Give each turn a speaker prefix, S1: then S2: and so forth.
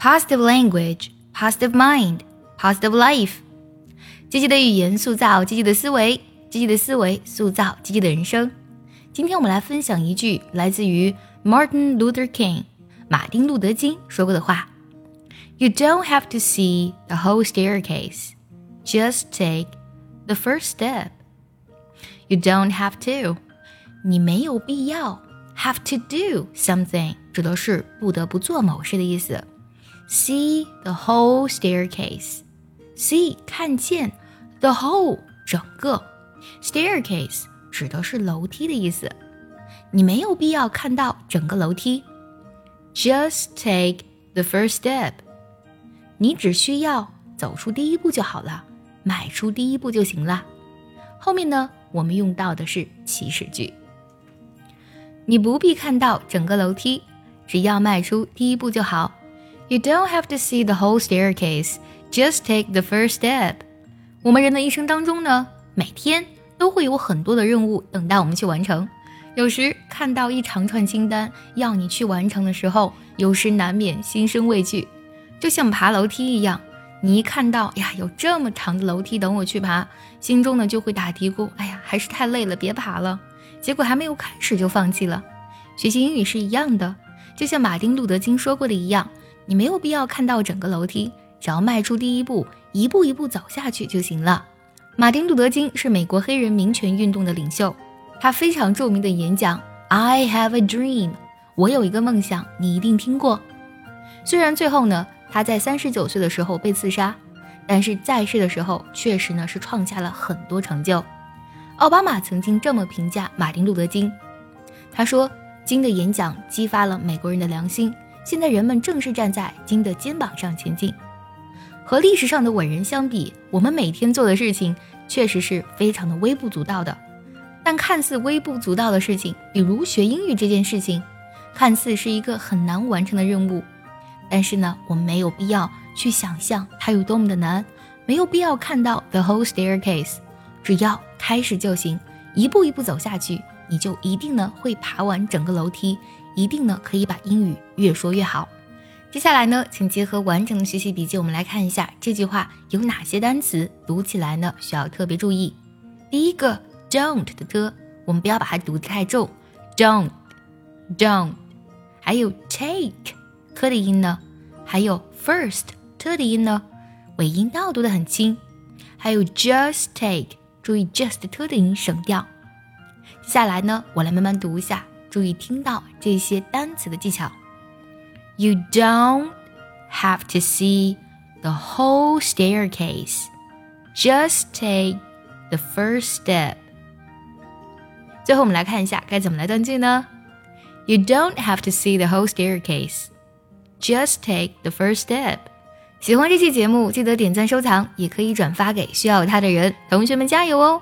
S1: positive language, positive mind, positive life。积极的语言塑造积极的思维，积极的思维塑造积极的人生。今天我们来分享一句来自于 Martin Luther King 马丁路德金说过的话：“You don't have to see the whole staircase, just take the first step. You don't have to，你没有必要 have to do something，指的是不得不做某事的意思。 See the whole staircase，see 看见 the whole 整个 staircase。指的是楼梯的意思。你没有必要看到整个楼梯，just take the first step。你只需要走出第一步就好了，迈出第一步就行了。后面呢，我们用到的是祈使句。你不必看到整个楼梯，只要迈出第一步就好。You don't have to see the whole staircase, just take the first step。我们人的一生当中呢，每天。都会有很多的任务等待我们去完成，有时看到一长串清单要你去完成的时候，有时难免心生畏惧，就像爬楼梯一样，你一看到呀有这么长的楼梯等我去爬，心中呢就会打嘀咕，哎呀还是太累了，别爬了。结果还没有开始就放弃了。学习英语是一样的，就像马丁路德金说过的一样，你没有必要看到整个楼梯，只要迈出第一步，一步一步走下去就行了。马丁·路德·金是美国黑人民权运动的领袖，他非常著名的演讲 "I have a dream"，我有一个梦想，你一定听过。虽然最后呢，他在三十九岁的时候被刺杀，但是在世的时候确实呢是创下了很多成就。奥巴马曾经这么评价马丁·路德·金，他说：“金的演讲激发了美国人的良心，现在人们正是站在金的肩膀上前进。”和历史上的伟人相比，我们每天做的事情确实是非常的微不足道的。但看似微不足道的事情，比如学英语这件事情，看似是一个很难完成的任务。但是呢，我们没有必要去想象它有多么的难，没有必要看到 the whole staircase，只要开始就行，一步一步走下去，你就一定呢会爬完整个楼梯，一定呢可以把英语越说越好。接下来呢，请结合完整的学习笔记，我们来看一下这句话有哪些单词读起来呢需要特别注意。第一个 don't 的的，我们不要把它读得太重，don't，don't。还有 take 科的音呢，还有 first t 的音呢，尾音都要读得很轻。还有 just take，注意 just t 的音省掉。接下来呢，我来慢慢读一下，注意听到这些单词的技巧。You don't have to see the whole staircase. Just take the first step. 最后我们来看一下该怎么来断句呢？You don't have to see the whole staircase. Just take the first step. 喜欢这期节目，记得点赞收藏，也可以转发给需要它的人。同学们加油哦